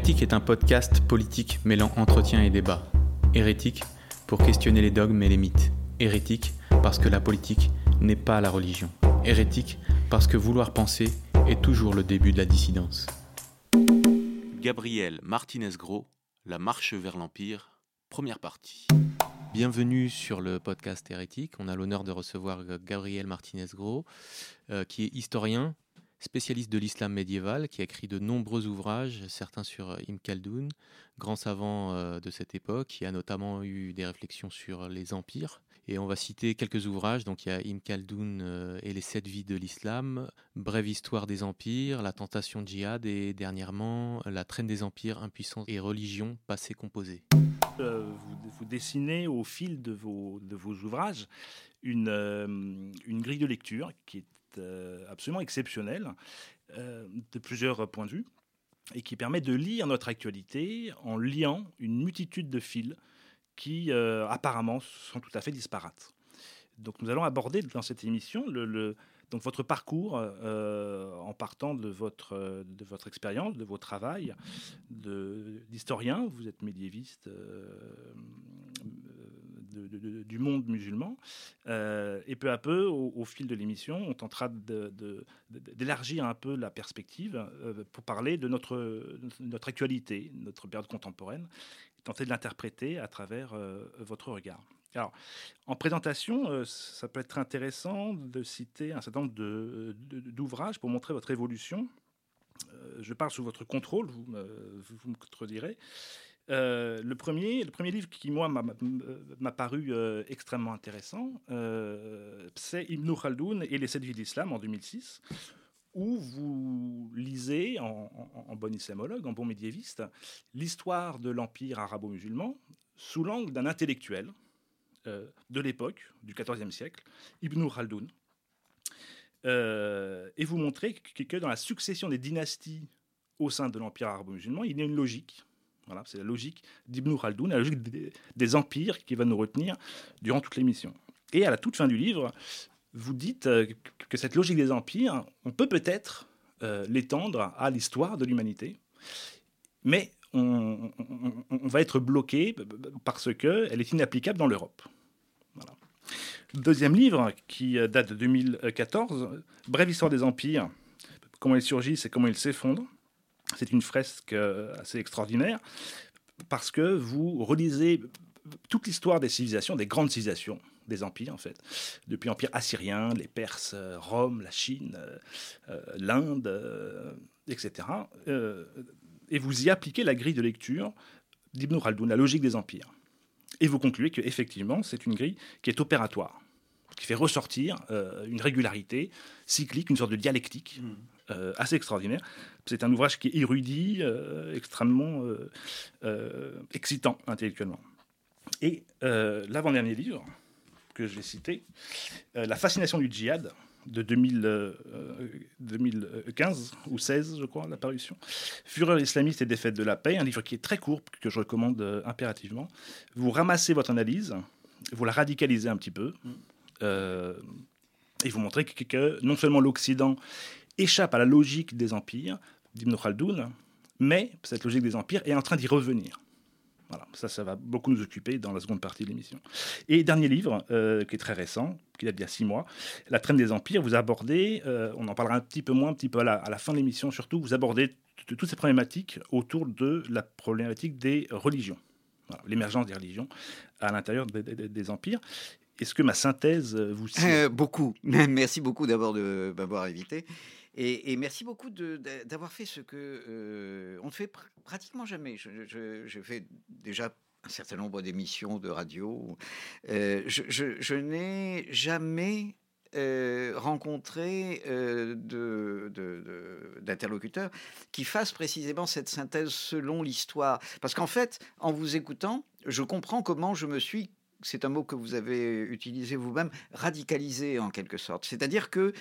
Hérétique est un podcast politique mêlant entretien et débat. Hérétique pour questionner les dogmes et les mythes. Hérétique parce que la politique n'est pas la religion. Hérétique parce que vouloir penser est toujours le début de la dissidence. Gabriel Martinez-Gros, La marche vers l'Empire, première partie. Bienvenue sur le podcast Hérétique. On a l'honneur de recevoir Gabriel Martinez-Gros, euh, qui est historien, spécialiste de l'islam médiéval, qui a écrit de nombreux ouvrages, certains sur Ibn Khaldoun, grand savant euh, de cette époque, qui a notamment eu des réflexions sur les empires. Et on va citer quelques ouvrages. Donc il y a Ibn Khaldoun euh, et les sept vies de l'islam, Brève histoire des empires, La tentation djihad et dernièrement La traîne des empires, impuissance et religion passée composée. Euh, vous, dessinez au fil de vos, de vos ouvrages une, une grille de lecture qui est euh, absolument exceptionnel euh, de plusieurs points de vue et qui permet de lire notre actualité en liant une multitude de fils qui euh, apparemment sont tout à fait disparates. Donc nous allons aborder dans cette émission donc votre parcours en partant de votre, de votre expérience, de vos travail d'historien. Vous êtes médiéviste, du monde musulman. Euh, et peu à peu, au, fil de l'émission, on tentera d'élargir un peu la perspective euh, pour parler de notre, actualité, notre période contemporaine, et tenter de l'interpréter à travers euh, votre regard. Alors, en présentation, ça peut être intéressant de citer un certain nombre d'ouvrages pour montrer votre évolution. je parle sous votre contrôle, vous, vous me contredirez. Euh, le, premier, le premier livre qui, moi, m'a paru euh, extrêmement intéressant, euh, c'est Ibn Khaldoun et les sept vies de l'islam en 2006, où vous lisez, en, bon islamologue, en bon médiéviste, l'histoire de l'empire arabo-musulman sous l'angle d'un intellectuel de l'époque, du XIVe siècle, Ibn Khaldoun. et vous montrez que dans la succession des dynasties au sein de l'empire arabo-musulman, il y a une logique voilà, c'est la logique d'Ibn Khaldoun, la logique des, empires qui va nous retenir durant toute l'émission. Et à la toute fin du livre, vous dites euh, que cette logique des empires, on peut peut-être euh, l'étendre à l'histoire de l'humanité, mais on, va être bloqué parce qu'elle est inapplicable dans l'Europe. Deuxième livre, qui date de 2014, Brève histoire des empires, comment ils surgissent et comment ils s'effondrent. C'est une fresque euh, assez extraordinaire parce que vous relisez toute l'histoire des civilisations, des grandes civilisations, des empires en fait, depuis l'empire assyrien, les Perses, Rome, la Chine, euh, l'Inde, etc. Euh, et vous y appliquez la grille de lecture d'Ibn Khaldoun, la logique des empires. Et vous concluez qu'effectivement, c'est une grille qui est opératoire, qui fait ressortir une régularité cyclique, une sorte de dialectique. Mmh. Euh, assez extraordinaire. C'est un ouvrage qui est érudit, euh, extrêmement euh, excitant intellectuellement. Et l'avant-dernier livre que je vais citer, La fascination du djihad, de 2015 ou 16, je crois, l'apparition. Fureur islamiste et défaite de la paix, un livre qui est très court, que je recommande impérativement. Vous ramassez votre analyse, vous la radicalisez un petit peu, et vous montrez que non seulement l'Occident échappe à la logique des empires d'Ibn Khaldoun, mais cette logique des empires est en train d'y revenir. Voilà, ça, ça va beaucoup nous occuper dans la seconde partie de l'émission. Et dernier livre, euh, qui est très récent, qui date d'il y a six mois, La traîne des empires, vous abordez, euh, on en parlera un petit peu moins, un petit peu à la, fin de l'émission surtout, vous abordez toutes ces problématiques autour de la problématique des religions, l'émergence des religions à l'intérieur des empires. Est-ce que ma synthèse vous... Euh, beaucoup. Merci beaucoup d'abord de invité. Et, merci beaucoup d'avoir fait ce que euh, on ne fait pratiquement jamais. Je, fais déjà un certain nombre d'émissions de radio. Euh, je, n'ai jamais euh, rencontré d'interlocuteurs qui fassent précisément cette synthèse selon l'histoire. Parce qu'en fait, en vous écoutant, je comprends comment je me suis c'est un mot que vous avez utilisé vous-même, radicalisé en quelque sorte. C'est-à-dire que,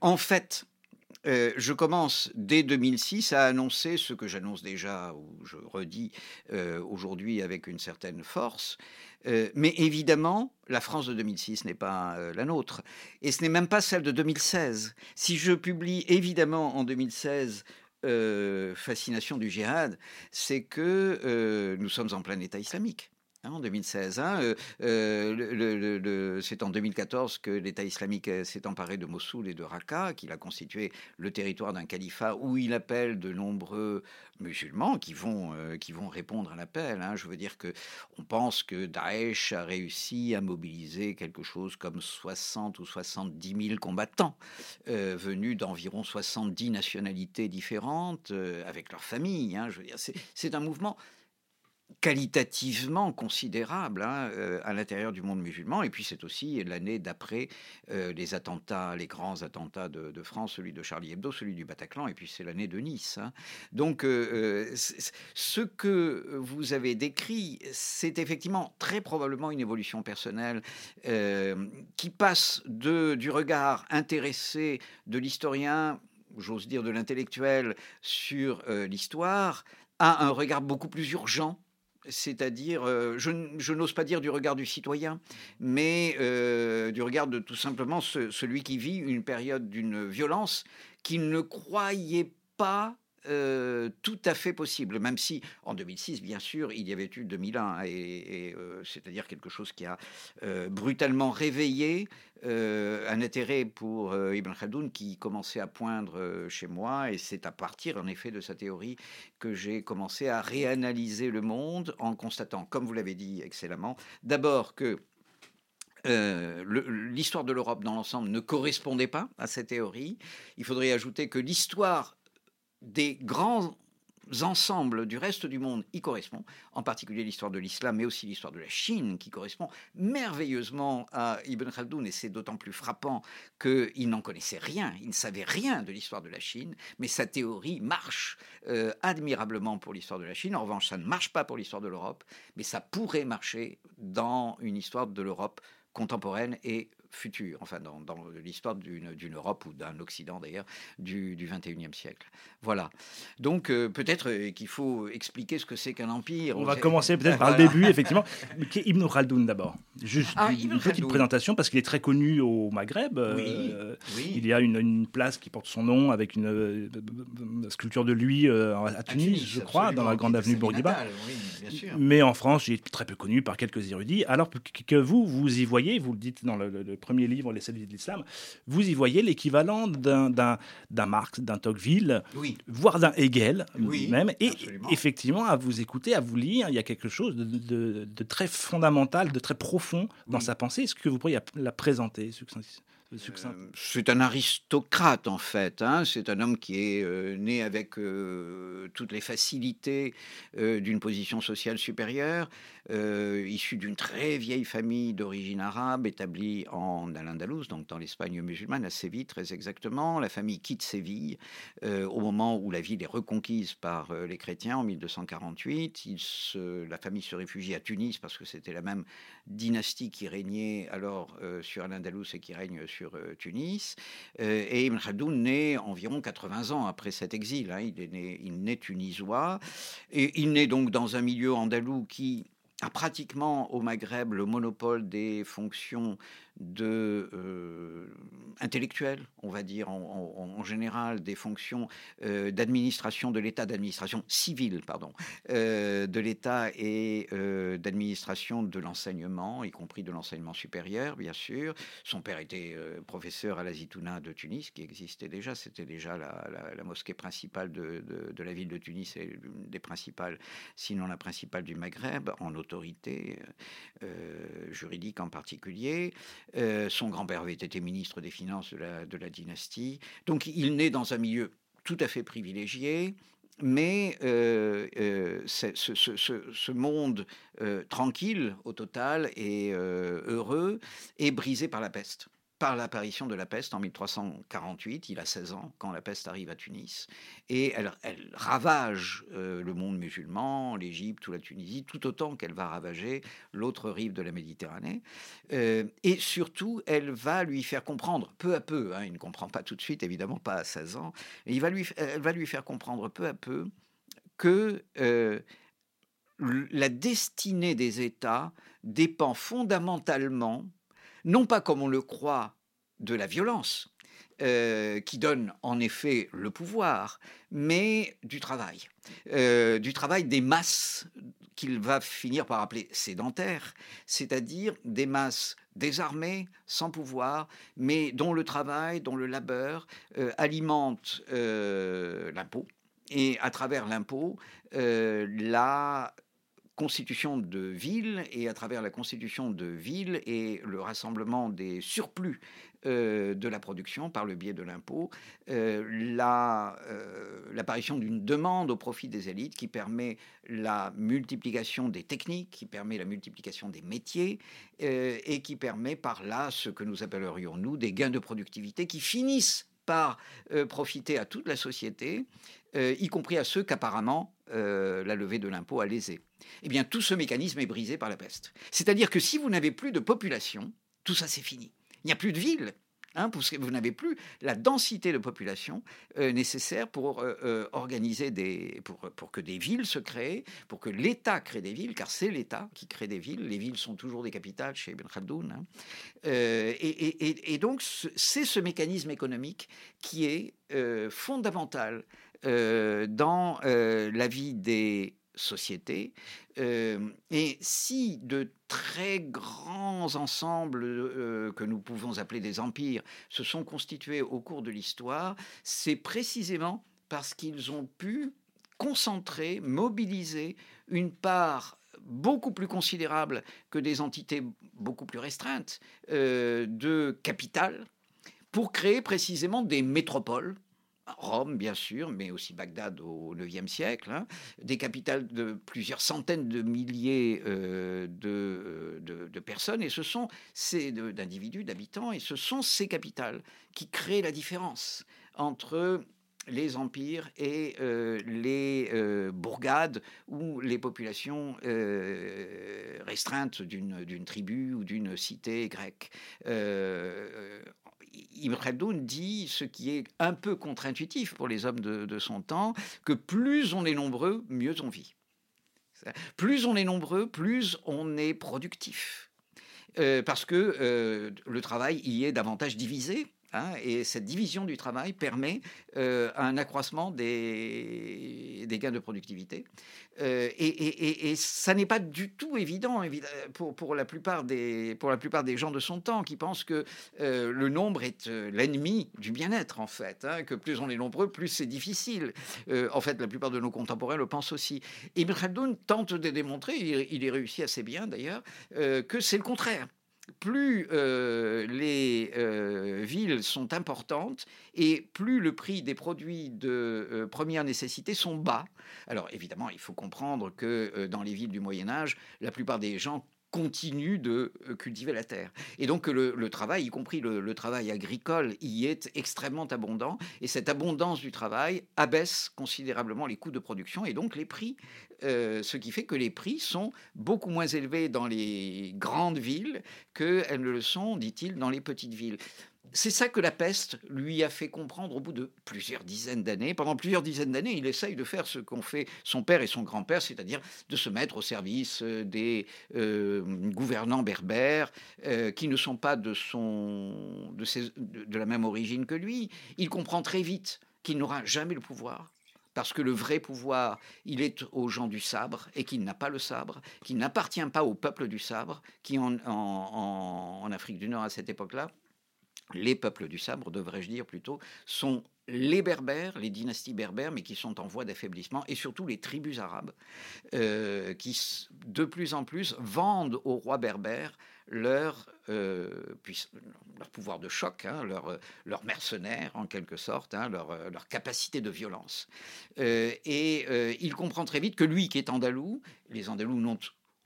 en fait, euh, je commence dès 2006 à annoncer ce que j'annonce déjà, ou je redis euh, aujourd'hui avec une certaine force. Euh, mais évidemment, la France de 2006 n'est pas la nôtre. Et ce n'est même pas celle de 2016. Si je publie évidemment en 2016 fascination du djihad, c'est que nous sommes en plein État islamique. Hein, en 2016. Hein, euh, euh, c'est en 2014 que l'État islamique euh, s'est emparé de Mossoul et de Raqqa, qu'il a constitué le territoire d'un califat où il appelle de nombreux musulmans qui vont, qui vont répondre à l'appel. Hein. Je veux dire que on pense que Daesh a réussi à mobiliser quelque chose comme 60 ou 70 000 combattants venus d'environ 70 nationalités différentes avec leurs familles. Je veux dire, c'est un mouvement qualitativement considérable hein, euh, à l'intérieur du monde musulman. Et puis c'est aussi l'année d'après euh, les attentats, les grands attentats de, France, celui de Charlie Hebdo, celui du Bataclan, et puis c'est l'année de Nice. Hein. Donc euh, ce que vous avez décrit, c'est effectivement très probablement une évolution personnelle qui passe de, du regard intéressé de l'historien j'ose dire de l'intellectuel sur l'histoire, à un regard beaucoup plus urgent c'est-à-dire, euh, je, n'ose pas dire du regard du citoyen, mais euh, du regard de tout simplement celui qui vit une période d'une violence qu'il ne croyait pas euh, tout à fait possible, même si en 2006, bien sûr, il y avait eu 2001, et, c'est-à-dire quelque chose qui a brutalement réveillé euh, un intérêt pour euh, Ibn Khaldoun qui commençait à poindre euh, chez moi, et c'est à partir en effet de sa théorie que j'ai commencé à réanalyser le monde en constatant, comme vous l'avez dit excellemment, d'abord que l'histoire de l'Europe dans l'ensemble ne correspondait pas à cette théorie. Il faudrait ajouter que l'histoire des grands ensembles du reste du monde y correspond, en particulier l'histoire de l'islam, mais aussi l'histoire de la Chine, qui correspond merveilleusement à Ibn Khaldoun, et c'est d'autant plus frappant qu'il n'en connaissait rien, il ne savait rien de l'histoire de la Chine, mais sa théorie marche euh, admirablement pour l'histoire de la Chine. En revanche, ça ne marche pas pour l'histoire de l'Europe, mais ça pourrait marcher dans une histoire de l'Europe contemporaine et futur, enfin dans, l'histoire d'une Europe ou d'un Occident d'ailleurs du, du 21e siècle. Voilà. Donc euh, peut-être euh, qu'il faut expliquer ce que c'est qu'un empire. On va commencer peut-être par le début, effectivement. Ibn Khaldoun d'abord? Juste ah, une, petite présentation parce qu'il est très connu au Maghreb. Euh, Il y a une, place qui porte son nom avec une, sculpture de lui à, Tunis, je crois, dans la grande avenue Bourguiba. Mais en France, il est très peu connu par quelques érudits. Alors que vous, vous y voyez, vous le dites dans le premier livre, Les Saluts de l'Islam, vous y voyez l'équivalent d'un Marx, d'un Tocqueville, voire d'un Hegel même. Et effectivement, à vous écouter, à vous lire, il y a quelque chose de, très fondamental, de très profond dans sa pensée. Est-ce que vous pourriez la présenter euh, c'est un aristocrate en fait. Hein. C'est un homme qui est euh, né avec euh, toutes les facilités d'une position sociale supérieure, issu d'une très vieille famille d'origine arabe établie en Al-Andalus, donc dans l'Espagne musulmane, à Séville très exactement. La famille quitte Séville au moment où la ville est reconquise par les chrétiens en 1248. la famille se réfugie à Tunis parce que c'était la même dynastie qui régnait alors sur Al-Andalus et qui règne sur euh, Tunis. Euh, et Ibn Khaldoun naît environ 80 ans après cet exil. Hein. Il, est né, il naît tunisois. Et il naît donc dans un milieu andalou qui a pratiquement au Maghreb le monopole des fonctions de euh, intellectuels, on va dire en, général, des fonctions euh, d'administration de l'État, d'administration civile, pardon, euh, de l'État et d'administration de l'enseignement, y compris de l'enseignement supérieur, bien sûr. Son père était professeur à la Zitouna de Tunis, qui existait déjà, c'était déjà la, mosquée principale de, la ville de Tunis et des principales, sinon la principale du Maghreb, en autorité juridique en particulier. Euh, son grand-père avait été ministre des Finances de la, dynastie. Donc il naît dans un milieu tout à fait privilégié. Mais euh, euh, ce, monde tranquille, au total, et heureux, est brisé par la peste par l'apparition de la peste en 1348. Il a 16 ans quand la peste arrive à Tunis. Et elle, ravage euh, le monde musulman, l'Égypte ou la Tunisie, tout autant qu'elle va ravager l'autre rive de la Méditerranée. Euh, et surtout, elle va lui faire comprendre, peu à peu, hein, il ne comprend pas tout de suite, évidemment pas à 16 ans, il va lui, elle va lui faire comprendre peu à peu que euh, la destinée des États dépend fondamentalement non pas comme on le croit de la violence, euh, qui donne en effet le pouvoir, mais du travail. Euh, du travail des masses qu'il va finir par appeler sédentaires, c'est-à-dire des masses désarmées, sans pouvoir, mais dont le travail, dont le labeur euh, alimente l'impôt. Et à travers l'impôt, la constitution de villes et à travers la constitution de villes et le rassemblement des surplus euh, de la production par le biais de l'impôt, euh, euh, l'apparition d'une demande au profit des élites qui permet la multiplication des techniques, qui permet la multiplication des métiers et qui permet par là ce que nous appellerions nous des gains de productivité qui finissent par profiter à toute la société, y compris à ceux qu'apparemment la levée de l'impôt a lésé eh bien tout ce mécanisme est brisé par la peste. C'est-à-dire que si vous n'avez plus de population, tout ça c'est fini. Il n'y a plus de ville. Hein, parce que vous n'avez plus la densité de population euh, nécessaire pour euh, euh, organiser des, pour, pour, que des villes se créent, pour que l'État crée des villes, car c'est l'État qui crée des villes. Les villes sont toujours des capitales chez Ibn Khaldoun. Hein. Et, et, et, donc c'est ce mécanisme économique qui est fondamental dans la vie des société. Euh, et si de très grands ensembles euh, que nous pouvons appeler des empires se sont constitués au cours de l'histoire, c'est précisément parce qu'ils ont pu concentrer, mobiliser une part beaucoup plus considérable que des entités beaucoup plus restreintes euh, de capital pour créer précisément des métropoles Rome, bien sûr, mais aussi Bagdad au IXe siècle, hein, des capitales de plusieurs centaines de milliers euh, euh, de, personnes, et ce sont ces d'individus, d'habitants, et ce sont ces capitales qui créent la différence entre les empires et euh, les bourgades ou les populations restreintes d'une tribu ou d'une cité grecque. Khaldoun dit ce qui est un peu contre-intuitif pour les hommes de, son temps, que plus on est nombreux, mieux on vit. Plus on est nombreux, plus on est productif. Euh, parce que euh, le travail y est davantage divisé, Hein, et cette division du travail permet euh, un accroissement des, gains de productivité. Euh, et, ça n'est pas du tout évident pour, la plupart des, pour la plupart des gens de son temps qui pensent que euh, le nombre est l'ennemi du bien-être, en fait. Hein, que plus on est nombreux, plus c'est difficile. en fait, la plupart de nos contemporains le pensent aussi. Ibn Khaldoun tente de démontrer, il, il y réussit assez bien d'ailleurs, que c'est le contraire plus les villes sont importantes et plus le prix des produits de euh, première nécessité sont bas. Alors évidemment, il faut comprendre que dans les villes du Moyen Âge, la plupart des gens continue de euh, cultiver la terre. Et donc le, le travail, y compris le, travail agricole, y est extrêmement abondant. Et cette abondance du travail abaisse considérablement les coûts de production et donc les prix. Euh, ce qui fait que les prix sont beaucoup moins élevés dans les grandes villes qu'elles ne le sont, dit-il, dans les petites villes. C'est ça que la peste lui a fait comprendre au bout de plusieurs dizaines d'années. Pendant plusieurs dizaines d'années, il essaye de faire ce qu'ont fait son père et son grand-père, c'est-à-dire de se mettre au service euh, des euh, gouvernants berbères euh, qui ne sont pas de, la même origine que lui. Il comprend très vite qu'il n'aura jamais le pouvoir, parce que le vrai pouvoir, il est aux gens du sabre et qu'il n'a pas le sabre, qu'il n'appartient pas au peuple du sabre, qui en, en Afrique du Nord à cette époque-là les peuples du sabre, devrais-je dire plutôt, sont les berbères, les dynasties berbères, mais qui sont en voie d'affaiblissement, et surtout les tribus arabes, euh, qui de plus en plus vendent aux rois berbères leur, euh, pouvoir de choc, hein, leur, en quelque sorte, hein, leur, leur, capacité de violence. Euh, et il comprend très vite que lui qui est andalou, les andalous n'ont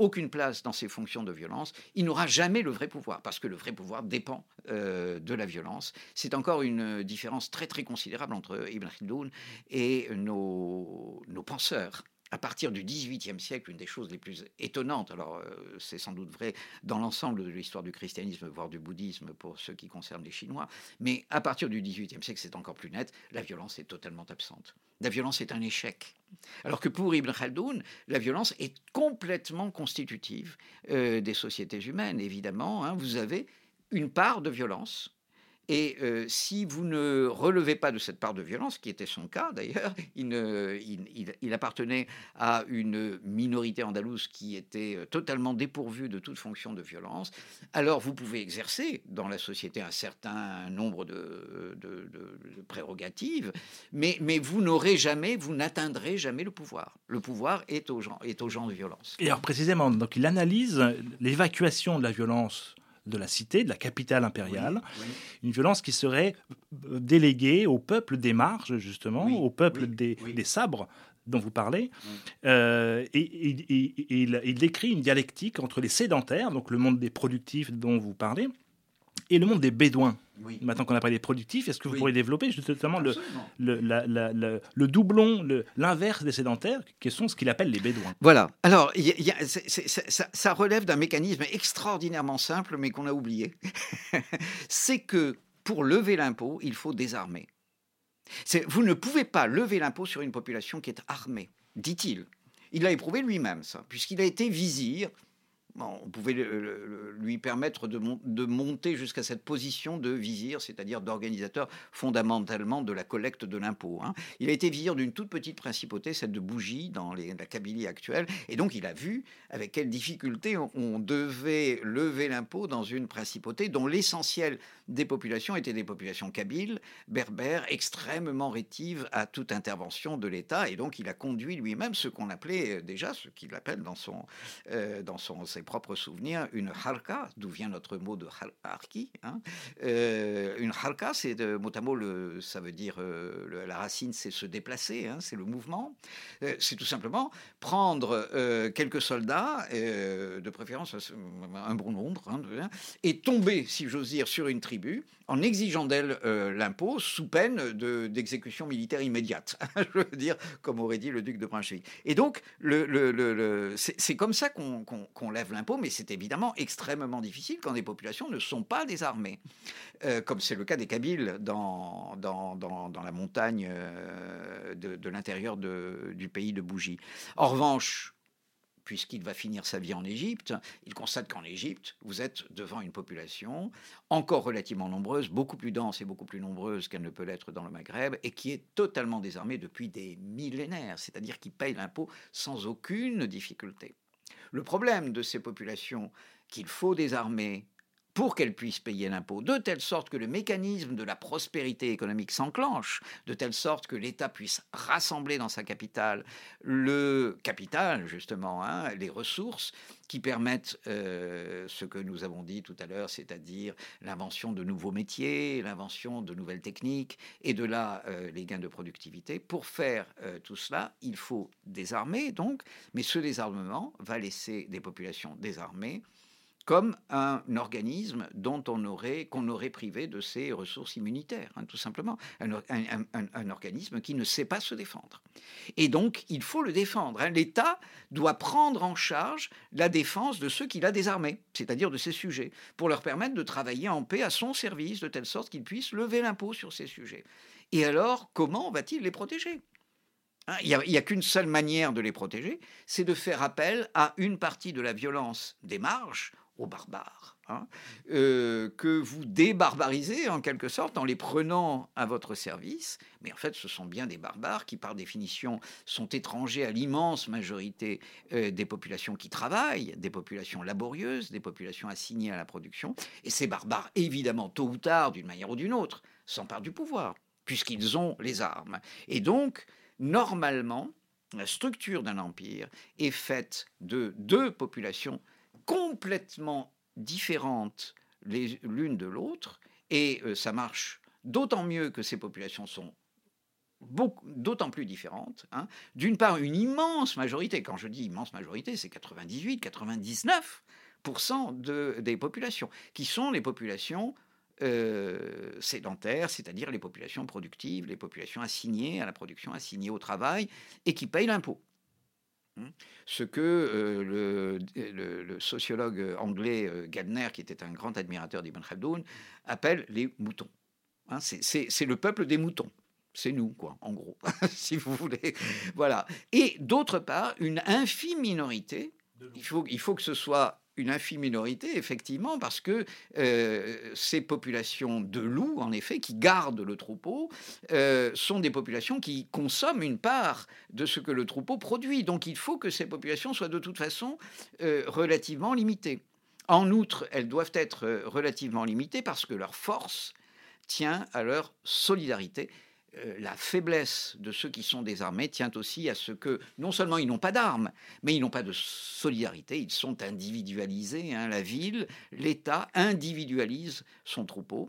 aucune place dans ses fonctions de violence, il n'aura jamais le vrai pouvoir, parce que le vrai pouvoir dépend euh, de la violence. C'est encore une différence très très considérable entre Ibn Khaldun et nos, nos penseurs à partir du XVIIIe siècle, une des choses les plus étonnantes, alors euh, c'est sans doute vrai dans l'ensemble de l'histoire du christianisme, voire du bouddhisme pour ce qui concerne les Chinois, mais à partir du XVIIIe siècle, c'est encore plus net, la violence est totalement absente. La violence est un échec. Alors que pour Ibn Khaldoun, la violence est complètement constitutive euh, des sociétés humaines, évidemment. Hein. vous avez une part de violence, Et euh, si vous ne relevez pas de cette part de violence, qui était son cas d'ailleurs, il, appartenait à une minorité andalouse qui était euh, totalement dépourvue de toute fonction de violence, alors vous pouvez exercer dans la société un certain nombre de prérogatives, mais, mais vous n'aurez jamais, vous n'atteindrez jamais le pouvoir. Le pouvoir est aux gens, est aux gens de violence. Et alors précisément, donc il analyse l'évacuation de la violence de la cité, de la capitale impériale, une violence qui serait euh, déléguée au peuple des marges, justement, Oui, au peuple des, sabres dont vous parlez. Euh, et, et- et- et il, il décrit une dialectique entre les sédentaires, donc le monde des productifs dont vous parlez, et le monde des bédouins. Oui. Maintenant qu'on a parlé des productifs, est-ce que vous Oui. pourriez développer justement le, le, la- la- la- le doublon, le- l'inverse des sédentaires, qui sont ce qu'il appelle les bédouins? Voilà. Alors, il y a- il y a- c'est- c'est- c'est- ça, ça relève d'un mécanisme extraordinairement simple, mais qu'on a oublié. c'est que pour lever l'impôt, il faut désarmer. C'est- Vous ne pouvez pas lever l'impôt sur une population qui est armée, dit-il. Il l'a éprouvé lui-même, ça, puisqu'il a été vizir. On pouvait lui permettre de, mon- de monter jusqu'à cette position de vizir, c'est-à-dire d'organisateur fondamentalement de la collecte de l'impôt. hein. Il a été vizir d'une toute petite principauté, celle de Bougie, dans la Kabylie actuelle, et donc il a vu avec quelle difficulté on, devait lever l'impôt dans une principauté dont l'essentiel des populations étaient des populations kabyles, berbères, extrêmement rétives à toute intervention de l'État, et donc il a conduit lui-même ce qu'on appelait euh, déjà, ce qu'il appelle dans, son, euh, dans son, propres souvenirs, une harka, d'où vient notre mot de har- harki. hein. Euh, une harka, c'est de mot à mot, le, ça veut dire, euh, la racine, c'est se déplacer, hein, c'est le mouvement. Euh, c'est tout simplement prendre quelques soldats, de préférence un bon nombre, hein, et tomber, si j'ose dire, sur une tribu en exigeant d'elle euh, l'impôt sous peine de- d'exécution militaire immédiate. Je veux dire, comme aurait dit le duc de Brunswick. Et donc, le, c'est comme ça qu'on lève l'impôt, mais c'est évidemment extrêmement difficile quand des populations ne sont pas désarmées, Euh, comme c'est le cas des Kabyles dans, dans, dans- la montagne euh, de, de l'intérieur du pays de Bougie. En revanche, puisqu'il va finir sa vie en Égypte, il constate qu'en Égypte, vous êtes devant une population encore relativement nombreuse, beaucoup plus dense et beaucoup plus nombreuse qu'elle ne peut l'être dans le Maghreb, et qui est totalement désarmée depuis des millénaires, c'est-à-dire qui paye l'impôt sans aucune difficulté. Le problème de ces populations qu'il faut désarmer pour qu'elles puissent payer l'impôt, de telle sorte que le mécanisme de la prospérité économique s'enclenche, de telle sorte que l'État puisse rassembler dans sa capitale le capital, justement, hein, les ressources qui permettent euh, ce que nous avons dit tout à l'heure, c'est-à-dire l'invention de nouveaux métiers, l'invention de nouvelles techniques, et de là euh, les gains de productivité. Pour faire euh, tout cela, il faut désarmer, donc, mais ce désarmement va laisser des populations désarmées comme un organisme dont on aurait qu'on aurait privé de ses ressources immunitaires, hein, tout simplement, un, or- un- un- un- un organisme qui ne sait pas se défendre. Et donc, il faut le défendre. hein. L'État doit prendre en charge la défense de ceux qu'il a désarmés, c'est-à-dire de ses sujets, pour leur permettre de travailler en paix à son service, de telle sorte qu'ils puissent lever l'impôt sur ces sujets. Et alors, comment va-t-il les protéger Hein, Il n'y a qu'une seule manière de les protéger, c'est de faire appel à une partie de la violence des marges, aux barbares, hein, euh, que vous débarbarisez en quelque sorte en les prenant à votre service. Mais en fait, ce sont bien des barbares qui, par définition, sont étrangers à l'immense majorité euh, des populations qui travaillent, des populations laborieuses, des populations assignées à la production. Et ces barbares, évidemment, tôt ou tard, d'une manière ou d'une autre, s'emparent du pouvoir, puisqu'ils ont les armes. Et donc, normalement, la structure d'un empire est faite de deux populations complètement différentes l'une de l'autre, et euh, ça marche d'autant mieux que ces populations sont d'autant plus différentes. hein. D'une part, une immense majorité, quand je dis immense majorité, c'est 98, 99% de, des populations, qui sont les populations euh, sédentaires, c'est-à-dire les populations productives, les populations assignées à la production, assignées au travail, et qui payent l'impôt. Hein. Ce que euh, le, le- le sociologue anglais euh, Gardner, qui était un grand admirateur d'Ibn Khaldoun, appelle les moutons. Hein, c'est le peuple des moutons. C'est nous, quoi, en gros, si vous voulez. Voilà. Et d'autre part, une infime minorité, il faut, il faut que ce soit une infime minorité, effectivement, parce que euh, ces populations de loups, en effet, qui gardent le troupeau, euh, sont des populations qui consomment une part de ce que le troupeau produit. Donc il faut que ces populations soient de toute façon euh, relativement limitées. En outre, elles doivent être relativement limitées parce que leur force tient à leur solidarité la faiblesse de ceux qui sont désarmés tient aussi à ce que non seulement ils n'ont pas d'armes, mais ils n'ont pas de solidarité, ils sont individualisés. Hein. La ville, l'État individualise son troupeau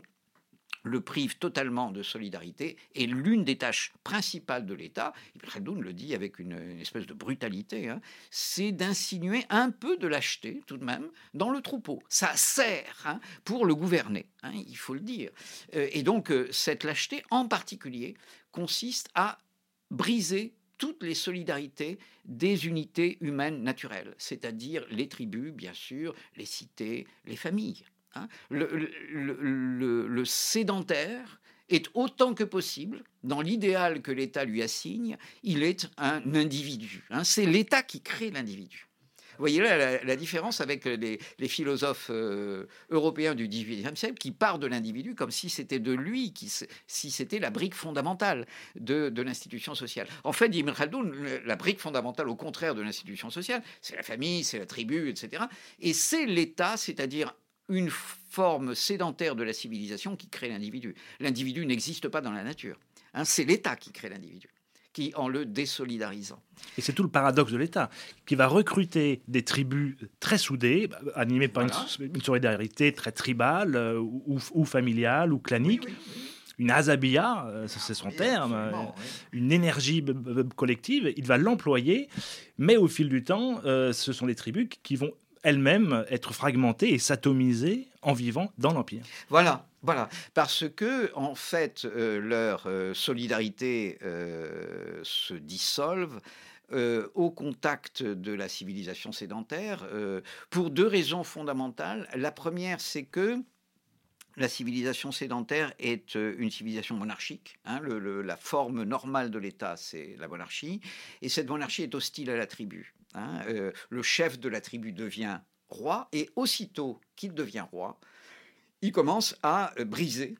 le prive totalement de solidarité et l'une des tâches principales de l'État, Ibn Khaldoun le dit avec une, espèce de brutalité, hein, c'est d'insinuer un peu de lâcheté tout de même dans le troupeau. Ça sert hein, pour le gouverner, hein, il faut le dire. Euh, et donc euh, cette lâcheté en particulier consiste à briser toutes les solidarités des unités humaines naturelles, c'est-à-dire les tribus, bien sûr, les cités, les familles. Hein. le, sédentaire est autant que possible, dans l'idéal que l'État lui assigne, il est un individu. Hein. C'est l'État qui crée l'individu. Vous voyez là la, différence avec les, philosophes euh, européens du XVIIIe siècle qui partent de l'individu comme si c'était de lui, qui, si c'était la brique fondamentale de, l'institution sociale. En fait, dit Ibn Khaldoun, la brique fondamentale, au contraire de l'institution sociale, c'est la famille, c'est la tribu, etc. Et c'est l'État, c'est-à-dire une forme sédentaire de la civilisation qui crée l'individu. L'individu n'existe pas dans la nature. Hein, c'est l'État qui crée l'individu qui en le désolidarisant. Et c'est tout le paradoxe de l'État, qui va recruter des tribus très soudées, animées par une, solidarité très tribale euh, ou, familiale ou clanique. Une azabia, euh, c'est son terme, euh, une énergie collective, il va l'employer, mais au fil du temps, ce sont des tribus qui vont elles-mêmes être fragmentées et s'atomiser en vivant dans l'Empire. Voilà, voilà, parce que en fait, euh, leur euh, solidarité euh, se dissolve. au contact de la civilisation sédentaire pour deux raisons fondamentales. La première, c'est que la civilisation sédentaire est une civilisation monarchique. Hein. la forme normale de l'État, c'est la monarchie. Et cette monarchie est hostile à la tribu. Hein, euh, le chef de la tribu devient roi, et aussitôt qu'il devient roi, il commence à euh, briser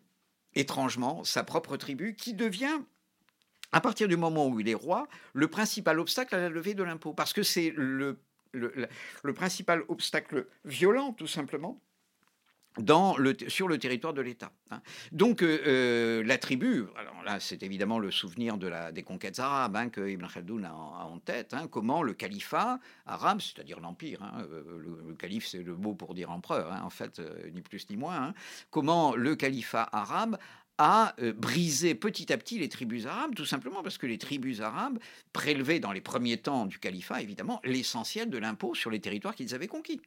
étrangement sa propre tribu, qui devient, à partir du moment où il est roi, le principal obstacle à la levée de l'impôt, parce que c'est le, le principal obstacle violent, tout simplement, dans le, sur le territoire de l'État. Hein. Donc euh, euh, la tribu, alors là c'est évidemment le souvenir des conquêtes arabes hein, que Ibn Khaldoun a, en, tête, hein, comment le califat arabe, c'est-à-dire l'empire, euh, le, calife c'est le mot pour dire empereur, en fait, ni plus ni moins, comment le califat arabe a brisé petit à petit les tribus arabes, tout simplement parce que les tribus arabes prélevaient dans les premiers temps du califat, évidemment, l'essentiel de l'impôt sur les territoires qu'ils avaient conquis.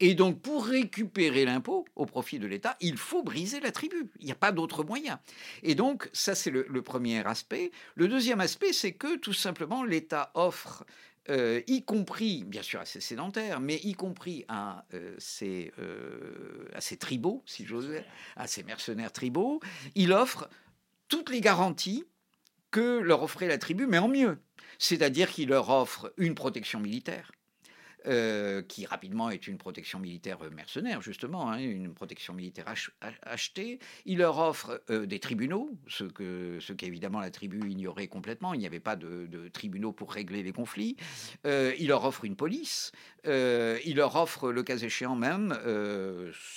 Et donc, pour récupérer l'impôt au profit de l'État, il faut briser la tribu. Il n'y a pas d'autre moyen. Et donc, ça, c'est le, premier aspect. Le deuxième aspect, c'est que tout simplement, l'État offre euh, y compris, bien sûr, à ses sédentaires, mais y compris à, euh, euh, à ses tribaux, si j'ose dire, à ses mercenaires tribaux, il offre toutes les garanties que leur offrait la tribu, mais en mieux. C'est-à-dire qu'il leur offre une protection militaire, euh, qui rapidement est une protection militaire euh, mercenaire, justement, hein, une protection militaire achetée. Il leur offre euh, des tribunaux, ce que ce qu'évidemment la tribu ignorait complètement. Il n'y avait pas de, tribunaux pour régler les conflits. il leur offre une police. il leur offre, le cas échéant même,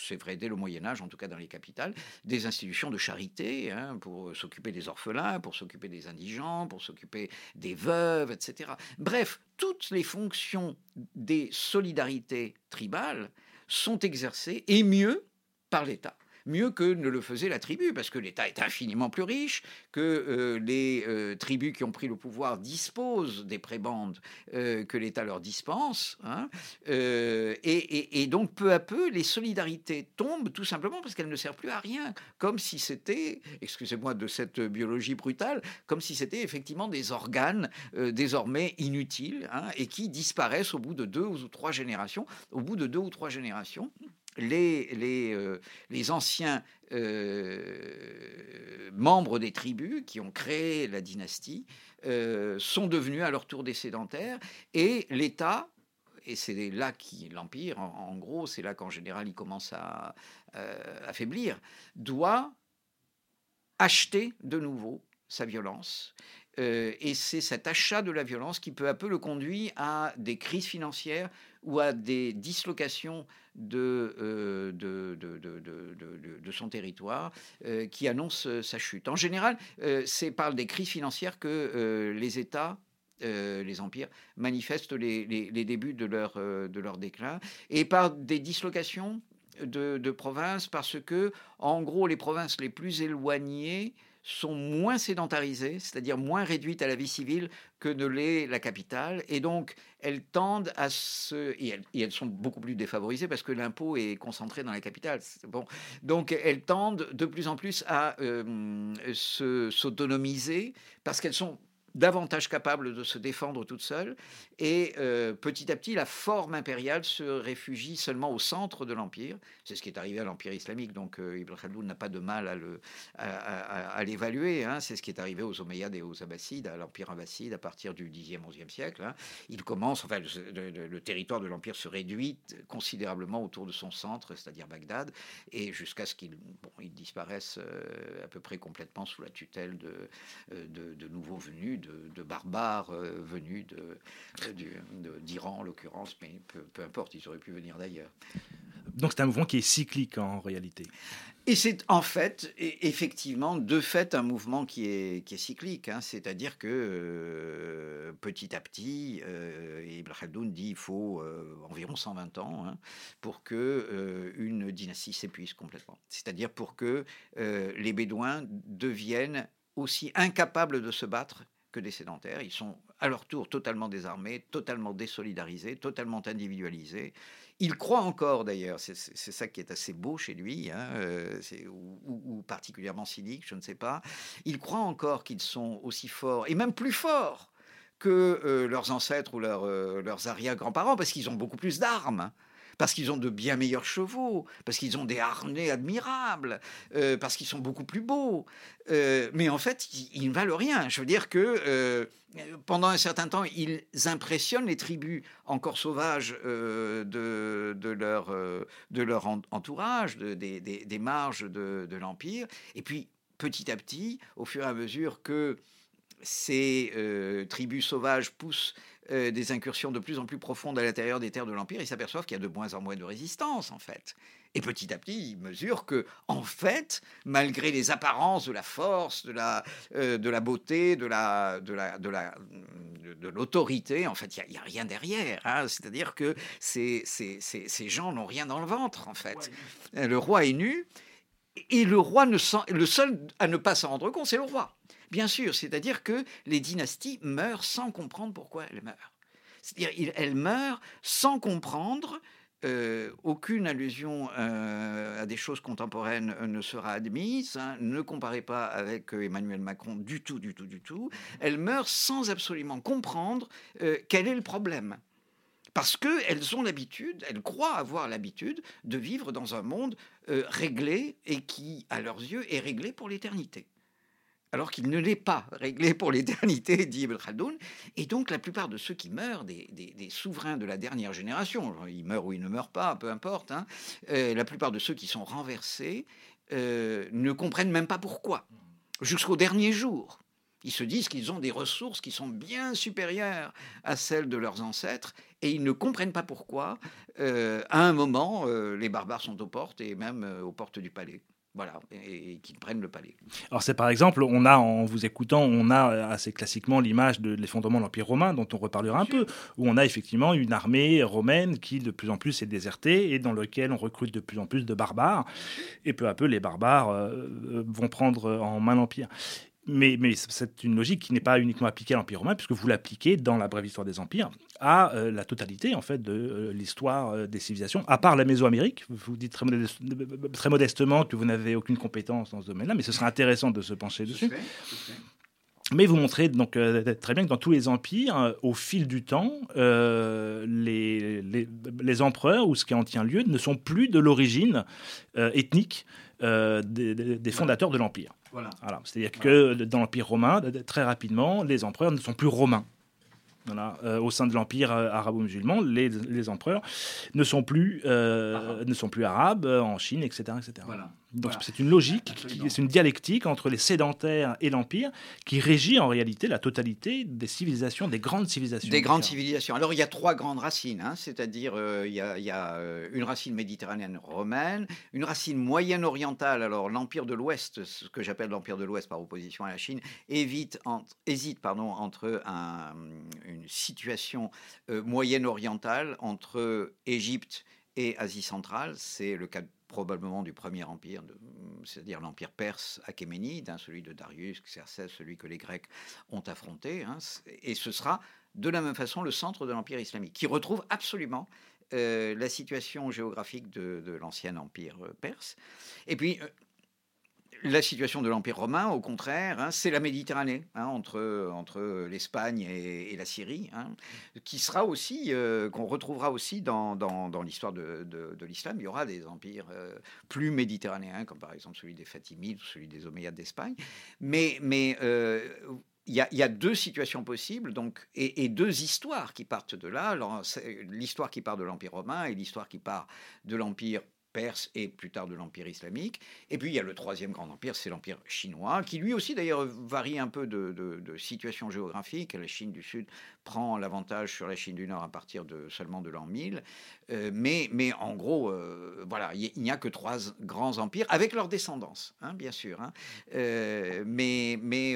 c'est vrai dès le Moyen Âge, en tout cas dans les capitales, des institutions de charité hein, pour s'occuper des orphelins, pour s'occuper des indigents, pour s'occuper des veuves, etc. Bref, toutes les fonctions des solidarités tribales sont exercées, et mieux, par l'État mieux que ne le faisait la tribu, parce que l'État est infiniment plus riche, que euh, les euh, tribus qui ont pris le pouvoir disposent des prébendes euh, que l'État leur dispense. Hein, et, donc, peu à peu, les solidarités tombent tout simplement parce qu'elles ne servent plus à rien, comme si c'était, excusez-moi de cette biologie brutale, comme si c'était effectivement des organes désormais inutiles hein, et qui disparaissent au bout de deux ou trois générations. Au bout de deux ou trois générations, les, les, euh, les anciens euh, membres des tribus qui ont créé la dynastie euh, sont devenus à leur tour des sédentaires et l'État et c'est là qui l'Empire, en, gros, c'est là qu'en général il commence à affaiblir, doit acheter de nouveau sa violence. Et c'est cet achat de la violence qui peu à peu le conduit à des crises financières ou à des dislocations de, de, son territoire qui annoncent sa chute. En général, c'est par des crises financières que les États les empires manifestent les, débuts de leur, de leur déclin et par des dislocations de, de provinces parce que, en gros, les provinces les plus éloignées sont moins sédentarisées, c'est-à-dire moins réduites à la vie civile que ne l'est la capitale, et donc elles tendent à se... Et elles, sont beaucoup plus défavorisées parce que l'impôt est concentré dans la capitale. Bon. Donc elles tendent de plus en plus à euh, s'autonomiser parce qu'elles sont davantage capable de se défendre toute seule. Et euh, petit à petit, la forme impériale se réfugie seulement au centre de l'Empire. C'est ce qui est arrivé à l'Empire islamique, donc euh, Ibn Khaldoun n'a pas de mal à, l'évaluer. Hein. C'est ce qui est arrivé aux Omeyyades et aux Abbassides, à l'Empire abbasside à partir du 10e, 11e siècle. Hein. Il commence, enfin, le, territoire de l'Empire se réduit considérablement autour de son centre, c'est-à-dire Bagdad, et jusqu'à ce qu'il bon, disparaisse euh, à peu près complètement sous la tutelle de, de nouveaux venus de, barbares euh, venus d'Iran en l'occurrence, mais peu, importe, ils auraient pu venir d'ailleurs. Donc c'est un mouvement qui est cyclique en réalité. Et c'est en fait, effectivement, de fait, un mouvement qui est, qui est cyclique. Hein. C'est-à-dire que euh, petit à petit, euh, Ibn Khaldoun dit qu'il faut euh, environ 120 ans hein, pour que une dynastie s'épuise complètement. C'est-à-dire pour que les Bédouins deviennent aussi incapables de se battre que des sédentaires. Ils sont à leur tour totalement désarmés, totalement désolidarisés, totalement individualisés. Il croit encore d'ailleurs, c'est ça qui est assez beau chez lui, hein, euh, ou, particulièrement cynique, je ne sais pas. Il croit encore qu'ils sont aussi forts, et même plus forts que euh, leurs ancêtres ou euh, leurs arrière-grands-parents, parce qu'ils ont beaucoup plus d'armes parce qu'ils ont de bien meilleurs chevaux, parce qu'ils ont des harnais admirables, euh, parce qu'ils sont beaucoup plus beaux. Euh, mais en fait, ils, ne valent rien. Je veux dire que euh, pendant un certain temps, ils impressionnent les tribus encore sauvages de, leur, entourage, des, marges de l'Empire. Et puis, petit à petit, au fur et à mesure que ces tribus sauvages poussent euh, des incursions de plus en plus profondes à l'intérieur des terres de l'Empire, ils s'aperçoivent qu'il y a de moins en moins de résistance, en fait. Et petit à petit, ils mesurent que, en fait, malgré les apparences de la force, de la, euh, de la beauté, de la, de la, de la, de, l'autorité, en fait, il n'y a, rien derrière. Hein. C'est-à-dire que ces, ces, ces, gens n'ont rien dans le ventre, en fait. Le roi est nu, et le roi ne le seul à ne pas s'en rendre compte, c'est le roi. Bien sûr, c'est-à-dire que les dynasties meurent sans comprendre pourquoi elles meurent. C'est-à-dire elles meurent sans comprendre euh, aucune allusion euh, à des choses contemporaines ne sera admise. Hein. Ne comparez pas avec euh, Emmanuel Macron du tout, du tout, du tout. Elles meurent sans absolument comprendre quel est le problème. Parce qu'elles ont l'habitude, elles croient avoir l'habitude de vivre dans un monde réglé et qui, à leurs yeux, est réglé pour l'éternité alors qu'il ne l'est pas réglé pour l'éternité, dit Ibn Khaldoun. Et donc la plupart de ceux qui meurent, des, souverains de la dernière génération, ils meurent ou ils ne meurent pas, peu importe, hein, euh, la plupart de ceux qui sont renversés euh, ne comprennent même pas pourquoi, jusqu'au dernier jour. Ils se disent qu'ils ont des ressources qui sont bien supérieures à celles de leurs ancêtres et ils ne comprennent pas pourquoi, euh, à un moment, les barbares sont aux portes et même aux portes du palais. Voilà, et, qu'ils prennent le palais. Alors c'est par exemple, on a, en vous écoutant, on a assez classiquement l'image de l'effondrement de l'Empire romain, dont on reparlera un peu, où on a effectivement une armée romaine qui de plus en plus est désertée et dans lequel on recrute de plus en plus de barbares, et peu à peu les barbares euh, vont prendre en main l'Empire. Mais, mais c'est une logique qui n'est pas uniquement appliquée à l'Empire romain, puisque vous l'appliquez dans la brève histoire des empires à euh, la totalité en fait de euh, l'histoire euh, des civilisations, à part la Mésoamérique. Vous dites très, très modestement que vous n'avez aucune compétence dans ce domaine-là, mais ce serait intéressant de se pencher dessus. Mais vous montrez donc très bien que dans tous les empires, au fil du temps, les, les, empereurs ou ce qui en tient lieu ne sont plus de l'origine ethnique des, des, fondateurs de l'empire. Voilà. C'est-à-dire que dans l'Empire romain, très rapidement, les empereurs ne sont plus romains. Voilà, euh, au sein de l'empire euh, arabo-musulman, les, les empereurs ne sont plus, euh, ne sont plus arabes en Chine, etc. etc. Voilà. Donc Voilà. c'est une logique, c'est une dialectique entre les sédentaires et l'empire qui régit en réalité la totalité des civilisations, des grandes civilisations. Des grandes civilisations. Alors, il y a trois grandes racines, hein, c'est-à-dire euh, il y a, il y a, euh, une racine méditerranéenne romaine, une racine moyenne-orientale. Alors, l'Empire de l'Ouest, ce que j'appelle l'Empire de l'Ouest par opposition à la Chine, évite entre- hésite pardon, entre un- une situation euh, moyenne-orientale, entre Égypte et Asie centrale. C'est le cas probablement du premier empire, c'est-à-dire l'empire perse achéménide, hein, celui de Darius, Xerxès, celui que les Grecs ont affronté. hein, et ce sera de la même façon le centre de l'Empire islamique, qui retrouve absolument euh, la situation géographique de, de l'ancien empire euh, perse. Et puis, euh, la situation de l'Empire romain, au contraire, hein, c'est la Méditerranée, hein, entre, entre l'Espagne et, la Syrie, hein, qui sera aussi, euh, qu'on retrouvera aussi dans, dans, l'histoire de, de- l'islam. Il y aura des empires euh, plus méditerranéens, comme par exemple celui des Fatimides ou celui des Omeyyades d'Espagne. Mais, mais euh, il y, a, deux situations possibles donc, et, deux histoires qui partent de là. L'histoire qui part de l'Empire romain et l'histoire qui part de l'Empire perse et plus tard de l'Empire islamique. Et puis il y a le troisième grand empire, c'est l'Empire chinois, qui lui aussi d'ailleurs varie un peu de, situation géographique. La Chine du Sud prend l'avantage sur la Chine du Nord à partir de seulement de l'an 1000. Euh, mais, mais en gros, euh, voilà, il n'y a que trois grands empires, avec leur descendance, hein, bien sûr. hein. Euh, mais mais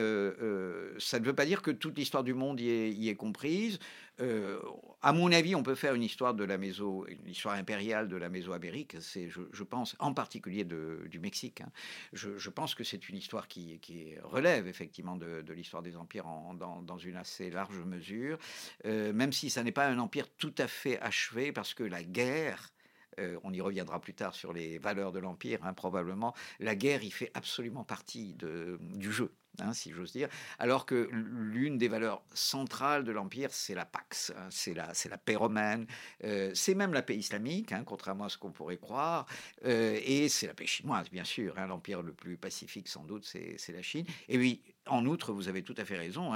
ça ne veut pas dire que toute l'histoire du monde y est comprise. Euh, à mon avis, on peut faire une histoire de la Méso, une histoire impériale de la Mésoamérique. C'est, je, pense, en particulier du Mexique. hein. Je, pense que c'est une histoire qui, relève effectivement de, l'histoire des empires dans une assez large mesure, Euh, même si ça n'est pas un empire tout à fait achevé, parce que la guerre. Euh, on y reviendra plus tard sur les valeurs de l'empire, hein, probablement. La guerre, y fait absolument partie du jeu. hein, si j'ose dire, alors que l'une des valeurs centrales de l'Empire, c'est la Pax, hein, c'est la, paix romaine, euh, c'est même la paix islamique, contrairement à ce qu'on pourrait croire, euh, et c'est la paix chinoise, bien sûr. L'Empire le plus pacifique, sans doute, c'est la Chine. Et oui, en outre, vous avez tout à fait raison,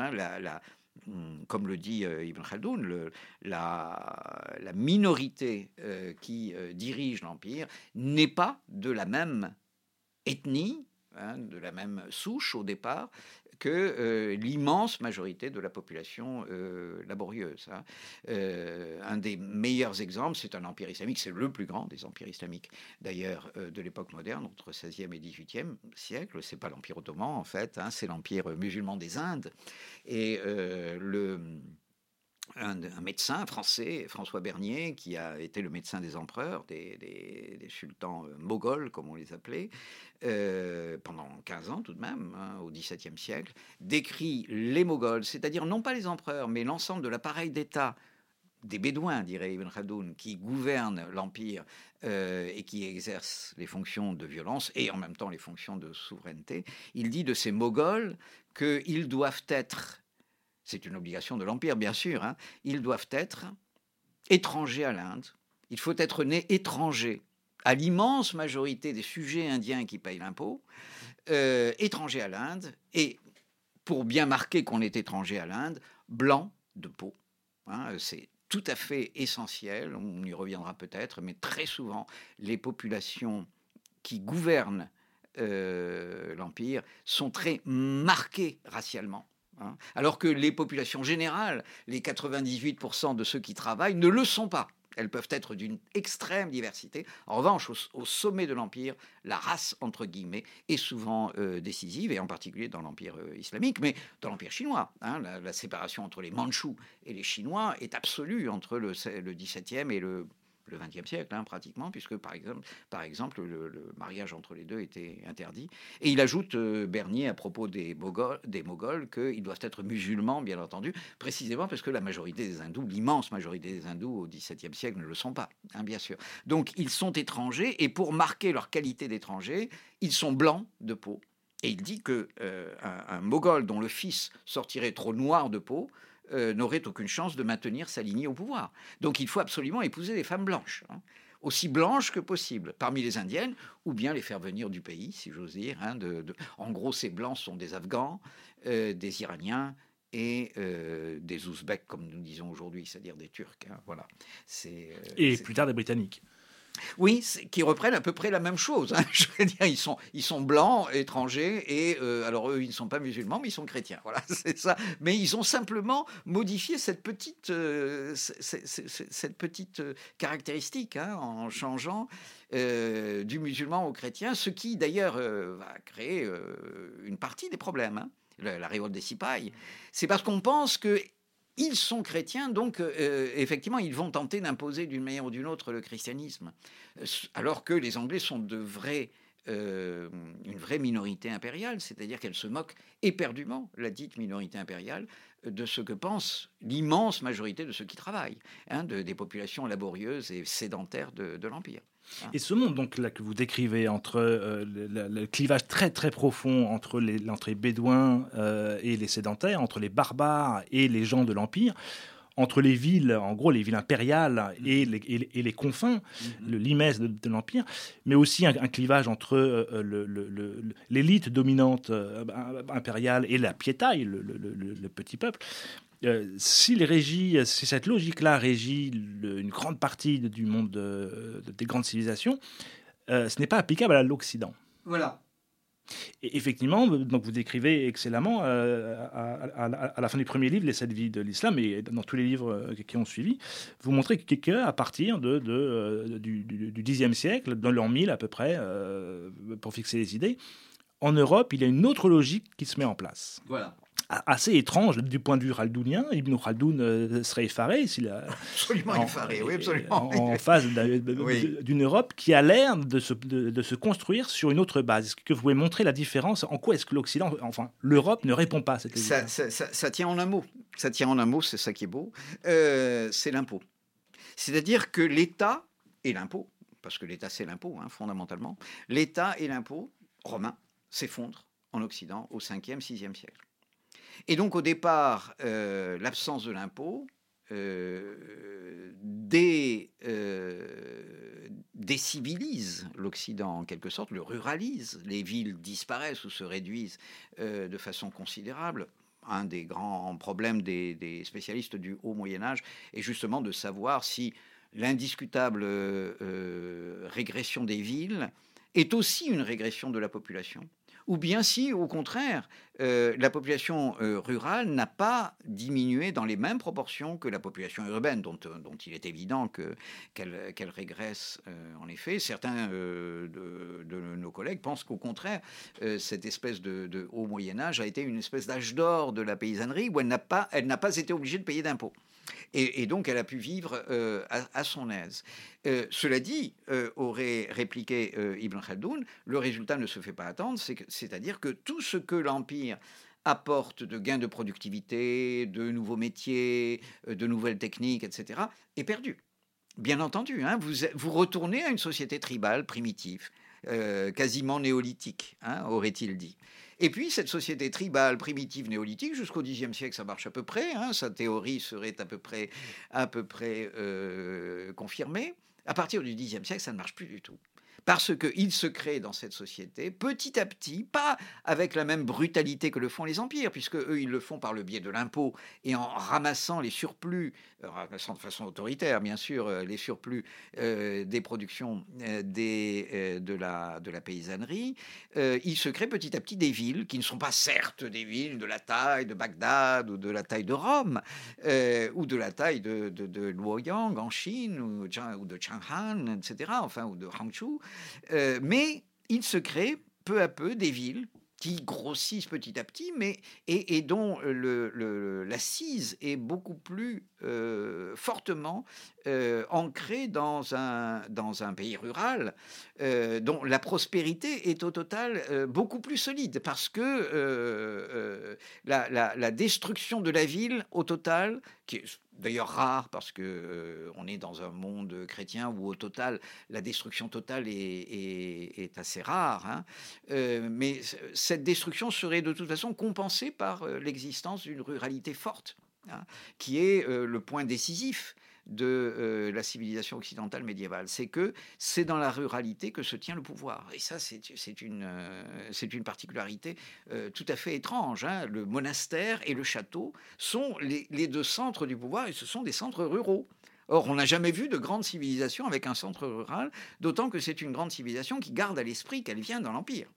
comme le dit euh, Ibn Khaldoun, la minorité euh, qui euh, dirige l'Empire n'est pas de la même ethnie, hein, de la même souche au départ, que euh, l'immense majorité de la population euh, laborieuse. hein. Euh, un des meilleurs exemples, c'est un empire islamique, c'est le plus grand des empires islamiques, d'ailleurs, de l'époque moderne, entre 16e et 18e siècle. C'est pas l'empire ottoman, en fait, hein, c'est l'empire musulman des Indes. Et le un, médecin français, François Bernier, qui a été le médecin des empereurs, des sultans euh, moghols, comme on les appelait, euh, pendant 15 ans tout de même, hein, au XVIIe siècle, décrit les moghols, c'est-à-dire non pas les empereurs, mais l'ensemble de l'appareil d'État des Bédouins, dirait Ibn Khaldoun, qui gouvernent l'empire euh, et qui exercent les fonctions de violence et en même temps les fonctions de souveraineté. Il dit de ces Moghols qu'ils doivent être c'est une obligation de l'Empire, bien sûr, hein, ils doivent être étrangers à l'Inde. Il faut être né étranger à l'immense majorité des sujets indiens qui payent l'impôt, euh, étranger à l'Inde, et pour bien marquer qu'on est étranger à l'Inde, blanc de peau. Hein, c'est tout à fait essentiel, on y reviendra peut-être, mais très souvent, les populations qui gouvernent euh, l'Empire sont très marquées racialement. Hein. alors que les populations générales, les 98% de ceux qui travaillent, ne le sont pas. Elles peuvent être d'une extrême diversité. En revanche, au, sommet de l'Empire, la race, entre guillemets, est souvent euh, décisive, et en particulier dans l'Empire euh, islamique, mais dans l'Empire chinois. hein, la, la séparation entre les Mandchous et les Chinois est absolue entre le, le 17e et le le XXe siècle, hein, pratiquement, puisque par exemple, par exemple le, mariage entre les deux était interdit. Et il ajoute, euh, Bernier, à propos des Moghols, des Moghols qu'ils doivent être musulmans, bien entendu, précisément parce que la majorité des hindous, l'immense majorité des hindous au XVIIe siècle ne le sont pas, hein, bien sûr. Donc ils sont étrangers, et pour marquer leur qualité d'étrangers, ils sont blancs de peau. Et il dit que euh, un, Moghol dont le fils sortirait trop noir de peau, euh, n'aurait aucune chance de maintenir sa lignée au pouvoir. Donc il faut absolument épouser des femmes blanches, hein, aussi blanches que possible, parmi les indiennes, ou bien les faire venir du pays, si j'ose dire. Hein, de, de... En gros, ces blancs sont des Afghans, euh, des Iraniens et des Ouzbeks, comme nous disons aujourd'hui, c'est-à-dire des Turcs. Hein, voilà. C'est, et plus tard des Britanniques. Oui, qui reprennent à peu près la même chose. Hein. Je veux dire, ils sont, blancs, étrangers, et euh, alors eux, ils ne sont pas musulmans, mais ils sont chrétiens. Voilà, c'est ça. Mais ils ont simplement modifié cette petite, euh, cette petite euh, caractéristique hein, en changeant du musulman au chrétien, ce qui d'ailleurs va créer une partie des problèmes. Hein. La, révolte des Sipailles. C'est parce qu'on pense que ils sont chrétiens, donc euh, effectivement, ils vont tenter d'imposer d'une manière ou d'une autre le christianisme, alors que les Anglais sont de euh, une vraie minorité impériale, c'est-à-dire qu'elle se moque éperdument, la dite minorité impériale, de ce que pense l'immense majorité de ceux qui travaillent, hein, de, des populations laborieuses et sédentaires de l'Empire. Et ce monde donc là que vous décrivez entre euh, le, clivage très très profond entre les, bédouins euh, et les sédentaires, entre les barbares et les gens de l'empire, entre les villes, en gros les villes impériales et les, et les confins, mhm. le limès de, l'empire, mais aussi un, clivage entre euh, l'élite dominante impériale et la piétaille, le, petit peuple. Euh, si les régies, si cette logique-là régit une grande partie du monde des grandes civilisations, euh, ce n'est pas applicable à l'Occident. Voilà. Et effectivement, donc vous décrivez excellemement euh, à, la fin du premier livre, Les sept vies de l'islam, et dans tous les livres qui ont suivi, vous montrez qu'à partir de, du, Xe siècle, dans l'an 1000 à peu près, pour fixer les idées, en Europe, il y a une autre logique qui se met en place. Voilà assez étrange du point de vue khaldounien. Ibn Khaldoun euh, serait effaré s'il a, absolument en, effaré, oui, absolument. En, face d'une Europe qui a l'air de se, de, se, construire sur une autre base. Est-ce que vous pouvez montrer la différence En quoi est-ce que l'Occident, enfin l'Europe, ne répond pas à cette ça, ça, ça, tient en un mot. Ça tient en un mot, c'est ça qui est beau. Euh, c'est l'impôt. C'est-à-dire que l'État et l'impôt, parce que l'État c'est l'impôt, hein, fondamentalement, l'État et l'impôt romain s'effondrent en Occident au 5e, 6e siècle. Et donc au départ, euh, l'absence de l'impôt euh, euh, décivilise l'Occident en quelque sorte, le ruralise. Les villes disparaissent ou se réduisent de façon considérable. Un des grands problèmes des, spécialistes du haut Moyen Âge est justement de savoir si l'indiscutable régression des villes est aussi une régression de la population ou bien si, au contraire, euh, la population euh, rurale n'a pas diminué dans les mêmes proportions que la population urbaine, dont, euh, il est évident qu'elle régresse en effet. Certains de, nos collègues pensent qu'au contraire, cette espèce de, haut Moyen Âge a été une espèce d'âge d'or de la paysannerie où elle n'a pas été obligée de payer d'impôts. Et, donc elle a pu vivre à, son aise. cela dit, aurait répliqué Ibn Khaldoun, le résultat ne se fait pas attendre, c'est-à-dire que tout ce que l'Empire apporte de gains de productivité, de nouveaux métiers, de nouvelles techniques, etc., est perdu. Bien entendu, hein, vous, vous retournez à une société tribale primitive, quasiment néolithique, hein, aurait-il dit. Et puis, cette société tribale, primitive, néolithique, jusqu'au Xe siècle, ça marche à peu près. Hein, sa théorie serait à peu près, euh, confirmée. À partir du Xe siècle, ça ne marche plus du tout parce qu'il se crée dans cette société petit à petit, pas avec la même brutalité que le font les empires, puisque eux, ils le font par le biais de l'impôt et en ramassant les surplus, euh, ramassant de façon autoritaire, bien sûr, euh, les surplus euh, des productions des, de, la, de la paysannerie, il se crée petit à petit des villes qui ne sont pas certes des villes de la taille de Bagdad ou de la taille de Rome, ou de la taille de, de, de Luoyang en Chine, ou, ou de Chang'an, etc., enfin, ou de Hangzhou, euh, mais il se crée peu à peu des villes qui grossissent petit à petit, mais et, dont l'assise est beaucoup plus euh, fortement euh, ancrée dans un, dans un pays rural, dont la prospérité est au total beaucoup plus solide, parce que la, la, destruction de la ville, au total, qui est d'ailleurs rare parce que euh, on est dans un monde chrétien où au total la destruction totale est, assez rare. Hein. Euh, mais cette destruction serait de toute façon compensée par euh, l'existence d'une ruralité forte, hein, qui est le point décisif de euh, la civilisation occidentale médiévale. C'est que c'est dans la ruralité que se tient le pouvoir. Et ça, c'est une, euh, une particularité euh, tout à fait étrange. hein. Le monastère et le château sont les, les deux centres du pouvoir et ce sont des centres ruraux. Or, on n'a jamais vu de grande civilisation avec un centre rural, d'autant que c'est une grande civilisation qui garde à l'esprit qu'elle vient dans l'Empire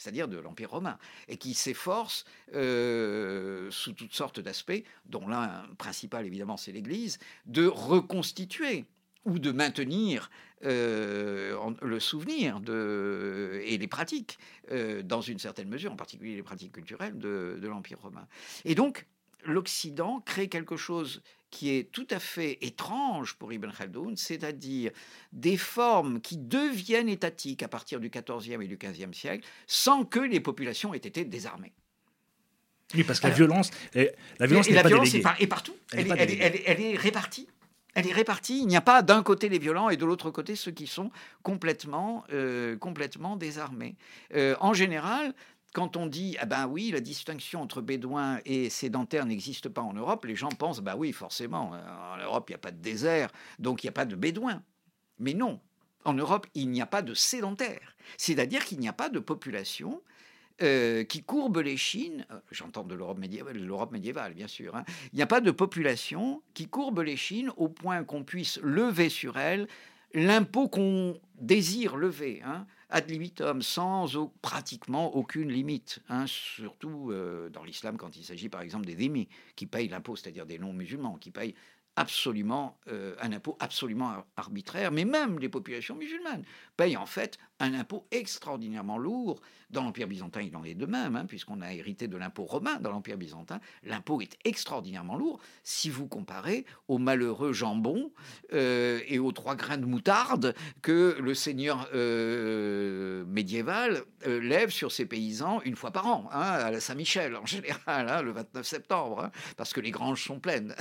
c'est-à-dire de l'Empire romain, et qui s'efforce, euh, sous toutes sortes d'aspects, dont l'un principal évidemment c'est l'Église, de reconstituer ou de maintenir euh, le souvenir de, et les pratiques, euh, dans une certaine mesure, en particulier les pratiques culturelles de, de l'Empire romain. Et donc, l'Occident crée quelque chose qui est tout à fait étrange pour Ibn Khaldoun, c'est-à-dire des formes qui deviennent étatiques à partir du XIVe et du XVe siècle, sans que les populations aient été désarmées. Oui, parce que la violence, est- la violence et n'est la pas violence est, par- est partout. Est est, est- est- elle est répartie. Elle est répartie. Il n'y a pas d'un côté les violents et de l'autre côté ceux qui sont complètement, euh, complètement désarmés. Euh, en général, quand on dit ah ben oui, la distinction entre bédouins et sédentaires n'existe pas en Europe, les gens pensent bah oui, forcément, euh, en Europe il n'y a pas de désert, donc il n'y a pas de bédouins. Mais non, en Europe il n'y a pas de sédentaires. C'est-à-dire qu'il n'y a pas de population euh, qui courbe les chines, euh, j'entends de l'Europe médiévale, l'Europe médiévale bien sûr, hein. il n'y a pas de population qui courbe les chines au point qu'on puisse lever sur elle l'impôt qu'on désire lever, hein, ad libitum, sans pratiquement aucune limite, hein, surtout euh, dans l'islam quand il s'agit par exemple des dhimmi, qui payent l'impôt, c'est-à-dire des non-musulmans, qui payent absolument euh, un impôt absolument ar- arbitraire, mais même les populations musulmanes payent en fait un impôt extraordinairement lourd. Dans l'Empire byzantin, il en est de même, hein, puisqu'on a hérité de l'impôt romain dans l'Empire byzantin. L'impôt est extraordinairement lourd si vous comparez au malheureux jambon euh, et aux trois grains de moutarde que le seigneur euh, médiéval lève sur ses paysans une fois par an, hein, à la Saint-Michel en général, hein, le 29 septembre, parce que les granges sont pleines.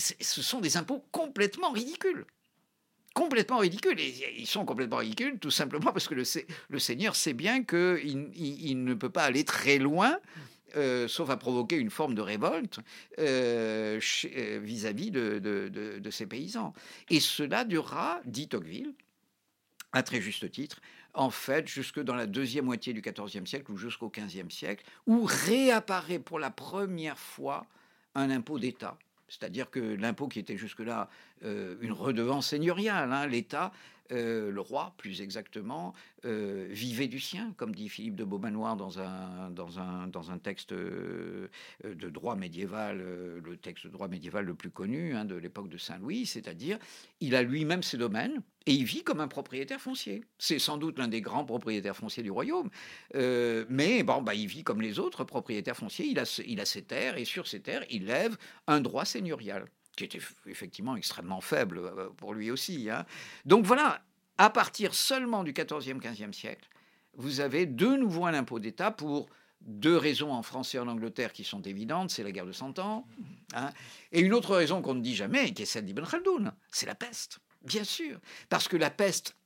Ce sont des impôts complètement ridicules complètement ridicules. Et ils sont complètement ridicules tout simplement parce que le, se- le Seigneur sait bien qu'il il, il ne peut pas aller très loin. euh, sauf à provoquer une forme de révolte euh, euh, vis-à-vis de, de- paysans. Et cela durera, dit Tocqueville, à très juste titre, en fait, jusque dans la deuxième moitié du XIVe siècle ou jusqu'au XVe siècle, où réapparaît pour la première fois un impôt d'État. C'est-à-dire que l'impôt qui était jusque-là euh, une redevance seigneuriale, hein, l'État, euh, le roi plus exactement, euh, vivait du sien, comme dit Philippe de Beaumanoir dans un, dans un, dans un texte euh, de droit médiéval, le texte de droit médiéval le plus connu hein, de l'époque de Saint-Louis, c'est-à-dire il a lui-même ses domaines et il vit comme un propriétaire foncier. C'est sans doute l'un des grands propriétaires fonciers du royaume, mais bon, bah, il vit comme les autres propriétaires fonciers, il a, il a ses terres et sur ces terres, il lève un droit seigneurial qui était effectivement extrêmement faible euh, pour lui aussi. hein. Donc voilà, à partir seulement du 14e, 15e siècle, vous avez de nouveau un impôt d'État pour deux raisons en France et en Angleterre qui sont évidentes, c'est la guerre de Cent Ans, hein, et une autre raison qu'on ne dit jamais, qui est celle d'Ibn Khaldoun, c'est la peste, bien sûr, parce que la peste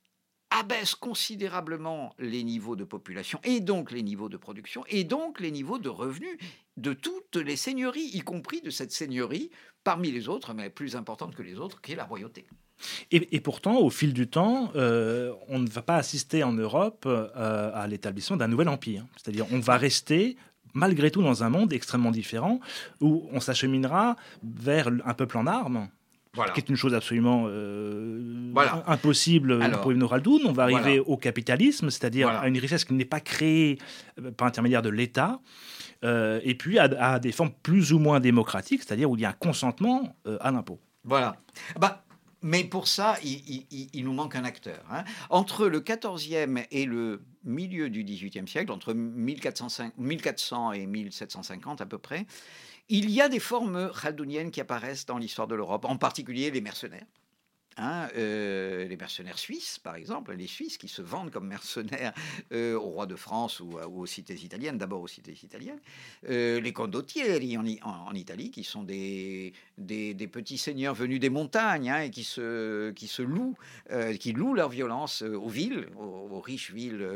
abaisse considérablement les niveaux de population et donc les niveaux de production et donc les niveaux de revenus de toutes les seigneuries, y compris de cette seigneurie parmi les autres, mais plus importante que les autres, qui est la royauté. Et, pourtant, au fil du temps, euh, on ne va pas assister en Europe euh, à l'établissement d'un nouvel empire. C'est-à-dire, on va rester malgré tout dans un monde extrêmement différent où on s'acheminera vers un peuple en armes, Voilà. qui est une chose absolument euh, Voilà. impossible Alors, pour Ibn Khaldoun. On va arriver voilà. au capitalisme, c'est-à-dire à une richesse qui n'est pas créée euh, par intermédiaire de l'État, euh, et puis à, à des formes plus ou moins démocratiques, c'est-à-dire où il y a un consentement euh, à l'impôt. Voilà. Bah, mais pour ça, il, il- il- il nous manque un acteur. hein. Entre le 14e et le milieu du 18e siècle, entre 1405 1400 et 1750 à peu près, il y a des formes khaldouniennes qui apparaissent dans l'histoire de l'Europe, en particulier les mercenaires. Hein, euh, les mercenaires suisses, par exemple, les Suisses qui se vendent comme mercenaires euh, au roi de France ou, aux cités italiennes, d'abord aux cités italiennes, Euh, les condottieri en, Italie, qui sont des, petits seigneurs venus des montagnes hein, et qui se, louent, qui louent leur violence aux villes, aux, riches villes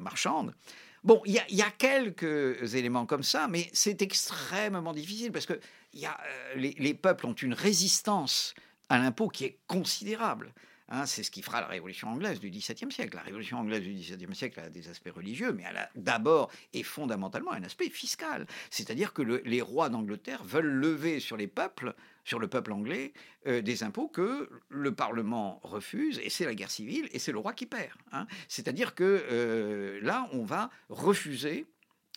marchandes. Bon, il y, a quelques éléments comme ça, mais c'est extrêmement difficile parce que euh, les, peuples ont une résistance à l'impôt qui est considérable. Hein. c'est ce qui fera la révolution anglaise du XVIIe siècle. La révolution anglaise du XVIIe siècle a des aspects religieux, mais elle a d'abord et fondamentalement un aspect fiscal. C'est-à-dire que les rois d'Angleterre veulent lever sur les peuples sur le peuple anglais euh, des impôts que le Parlement refuse, et c'est la guerre civile, et c'est le roi qui perd. Hein. C'est-à-dire que euh, là, on va refuser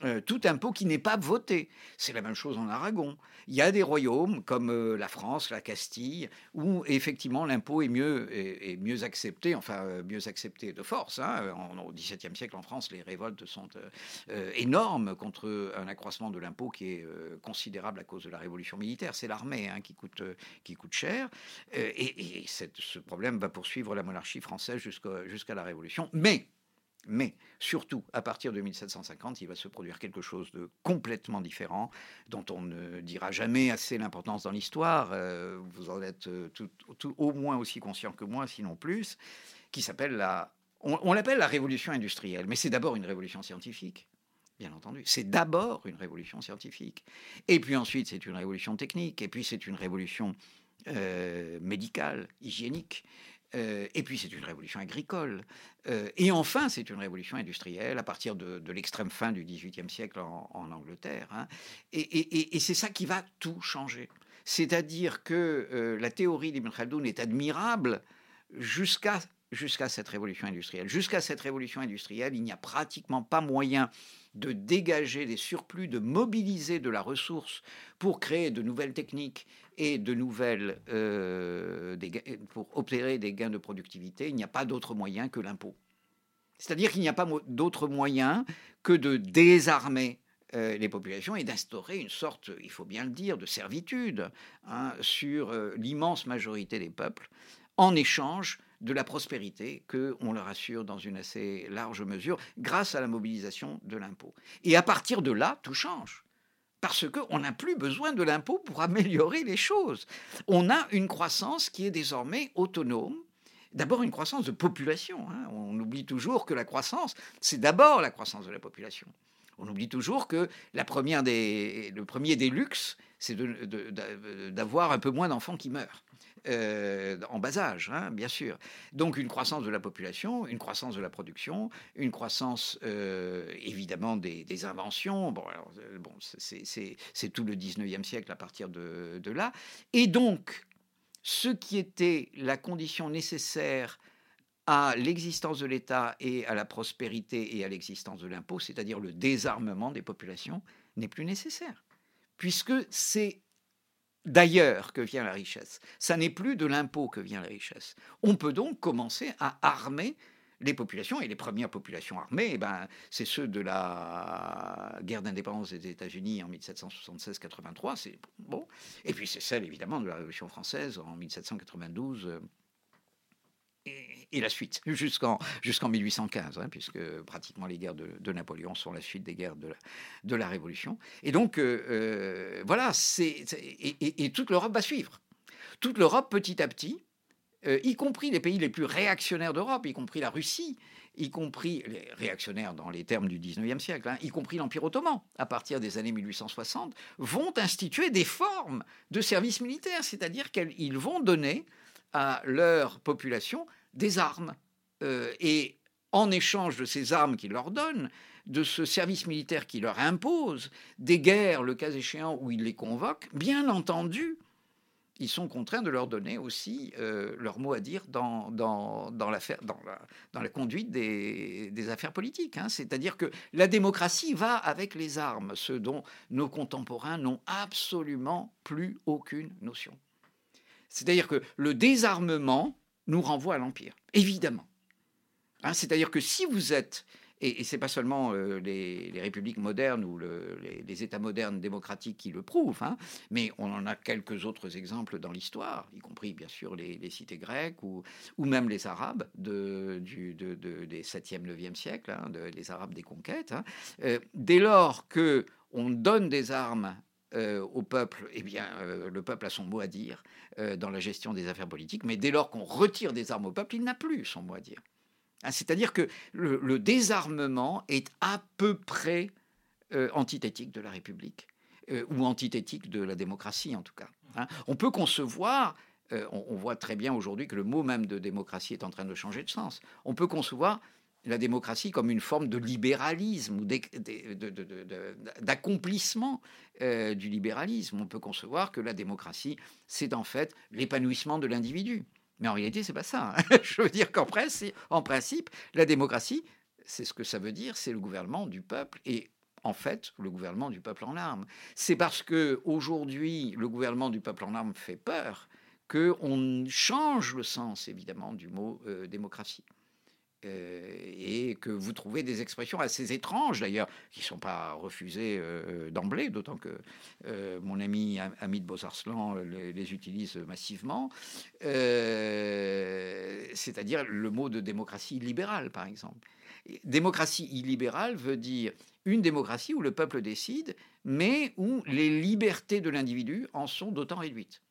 euh, tout impôt qui n'est pas voté. C'est la même chose en Aragon. Il y a des royaumes comme euh, la France, la Castille, où effectivement l'impôt est mieux, est, mieux accepté, enfin euh, mieux accepté de force. Hein. au XVIIe siècle en France, les révoltes sont énormes contre un accroissement de l'impôt qui est considérable à cause de la révolution militaire. C'est l'armée hein, qui, coûte, qui coûte cher. et, ce problème va poursuivre la monarchie française jusqu'à la Révolution. Mais mais surtout, à partir de 1750, il va se produire quelque chose de complètement différent, dont on ne dira jamais assez l'importance dans l'histoire. Euh, vous en êtes euh, au moins aussi conscient que moi, sinon plus, qui s'appelle la... On, l'appelle la révolution industrielle, mais c'est d'abord une révolution scientifique. Bien entendu, c'est d'abord une révolution scientifique. Et puis ensuite, c'est une révolution technique. Et puis, c'est une révolution euh, médicale, hygiénique. Euh, et puis c'est une révolution agricole. Euh, et enfin, c'est une révolution industrielle à partir de, l'extrême fin du XVIIIe siècle en, Angleterre. Hein. Et, c'est ça qui va tout changer. C'est-à-dire que euh, la théorie d'Ibn Khaldoun est admirable jusqu'à jusqu'à cette révolution industrielle. Jusqu'à cette révolution industrielle, il n'y a pratiquement pas moyen de dégager des surplus, de mobiliser de la ressource pour créer de nouvelles techniques et de nouvelles euh, pour opérer des gains de productivité. Il n'y a pas d'autre moyen que l'impôt. C'est-à-dire qu'il n'y a pas d'autre moyen que de désarmer euh, les populations et d'instaurer une sorte, il faut bien le dire, de servitude hein, sur euh, l'immense majorité des peuples en échange de la prospérité que on leur assure dans une assez large mesure grâce à la mobilisation de l'impôt. Et à partir de là, tout change. Parce qu'on n'a plus besoin de l'impôt pour améliorer les choses. On a une croissance qui est désormais autonome, d'abord une croissance de population. Hein. On oublie toujours que la croissance, c'est d'abord la croissance de la population. On oublie toujours que la première des, le premier des luxes, c'est d'avoir un peu moins d'enfants qui meurent. Euh, en bas âge, hein, bien sûr. Donc une croissance de la population, une croissance de la production, une croissance euh, évidemment des, inventions. Bon, euh, bon c'est tout le 19e siècle à partir de, de là. Et donc, ce qui était la condition nécessaire à l'existence de l'État et à la prospérité et à l'existence de l'impôt, c'est-à-dire le désarmement des populations, n'est plus nécessaire. Puisque c'est d'ailleurs que vient la richesse. Ça n'est plus de l'impôt que vient la richesse. On peut donc commencer à armer les populations, et les premières populations armées, eh ben, c'est ceux de la guerre d'indépendance des États-Unis en 1776-83, c'est bon. Et puis c'est celle évidemment de la Révolution française en 1792 et, la suite, jusqu'en jusqu'en 1815, hein, puisque pratiquement les guerres de, Napoléon sont la suite des guerres de la, Révolution. Et donc, euh, euh, voilà, c'est, et, toute l'Europe va suivre. Toute l'Europe, petit à petit, euh, y compris les pays les plus réactionnaires d'Europe, y compris la Russie, y compris les réactionnaires dans les termes du 19e siècle, hein, y compris l'Empire ottoman, à partir des années 1860, vont instituer des formes de service militaire, c'est-à-dire qu'ils vont donner à leur population des armes. Euh, et en échange de ces armes qu'ils leur donnent, de ce service militaire qui leur impose, des guerres, le cas échéant, où ils les convoquent, bien entendu, ils sont contraints de leur donner aussi euh, leur mot à dire dans, dans, dans, la, dans la conduite des, des affaires politiques. Hein. C'est-à-dire que la démocratie va avec les armes, ce dont nos contemporains n'ont absolument plus aucune notion. C'est-à-dire que le désarmement nous renvoie à l'Empire, évidemment. Hein, c'est-à-dire que si vous êtes, et, ce n'est pas seulement euh, les, républiques modernes ou les, États modernes démocratiques qui le prouvent, hein, mais on en a quelques autres exemples dans l'histoire, y compris bien sûr les, cités grecques ou, ou, même les Arabes de, du, des 7e, 9e siècle, hein, les Arabes des conquêtes. Euh, dès lors que on donne des armes euh, au peuple, eh bien, euh, le peuple a son mot à dire euh, dans la gestion des affaires politiques, mais dès lors qu'on retire des armes au peuple, il n'a plus son mot à dire. Hein, c'est-à-dire que le, désarmement est à peu près antithétique de la République, ou antithétique de la démocratie en tout cas. Hein. On peut concevoir, on, voit très bien aujourd'hui que le mot même de démocratie est en train de changer de sens, on peut concevoir la démocratie comme une forme de libéralisme ou d'accomplissement du libéralisme. On peut concevoir que la démocratie, c'est en fait l'épanouissement de l'individu. Mais en réalité, c'est pas ça. Hein. Je veux dire qu'en principe, la démocratie, c'est ce que ça veut dire, c'est le gouvernement du peuple et en fait le gouvernement du peuple en armes. C'est parce que aujourd'hui le gouvernement du peuple en armes fait peur qu'on change le sens évidemment du mot euh, démocratie. Euh, et que vous trouvez des expressions assez étranges d'ailleurs, qui ne sont pas refusées euh, d'emblée, d'autant que euh, mon ami Hamid Bozarslan les, les utilise massivement, c'est-à-dire le mot de démocratie libérale, par exemple. Démocratie illibérale veut dire une démocratie où le peuple décide, mais où les libertés de l'individu en sont d'autant réduites.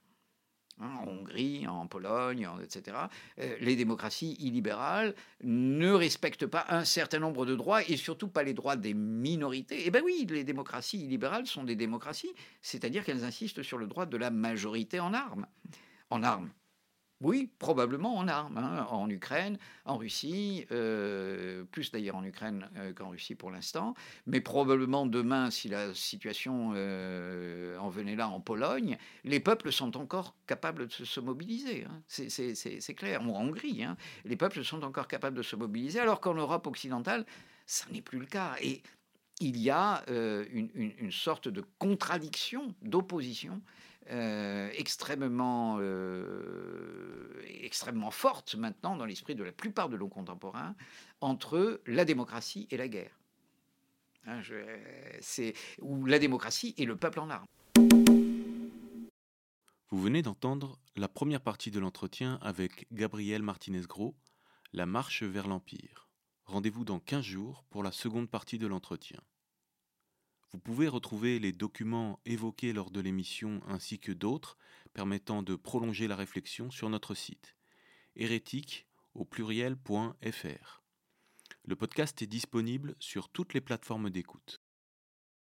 Hein, en Hongrie, en Pologne, etc., euh, les démocraties illibérales ne respectent pas un certain nombre de droits et surtout pas les droits des minorités. Eh bien oui, les démocraties illibérales sont des démocraties, c'est-à-dire qu'elles insistent sur le droit de la majorité en armes. En armes, oui, probablement en armes, hein, en Ukraine, en Russie, euh, plus d'ailleurs en Ukraine euh, qu'en Russie pour l'instant, mais probablement demain, si la situation euh, en venait là en Pologne, les peuples sont encore capables de se, mobiliser. Hein. C'est clair. en Hongrie, hein, les peuples sont encore capables de se mobiliser, alors qu'en Europe occidentale, ça n'est plus le cas. Et il y a une, une, sorte de contradiction, d'opposition euh, extrêmement, euh, extrêmement forte maintenant dans l'esprit de la plupart de nos contemporains entre la démocratie et la guerre. Hein, c'est où la démocratie et le peuple en armes. Vous venez d'entendre la première partie de l'entretien avec Gabriel Martinez-Gros, La marche vers l'Empire. Rendez-vous dans 15 jours pour la seconde partie de l'entretien. Vous pouvez retrouver les documents évoqués lors de l'émission ainsi que d'autres permettant de prolonger la réflexion sur notre site hérétique au pluriel.fr. Le podcast est disponible sur toutes les plateformes d'écoute.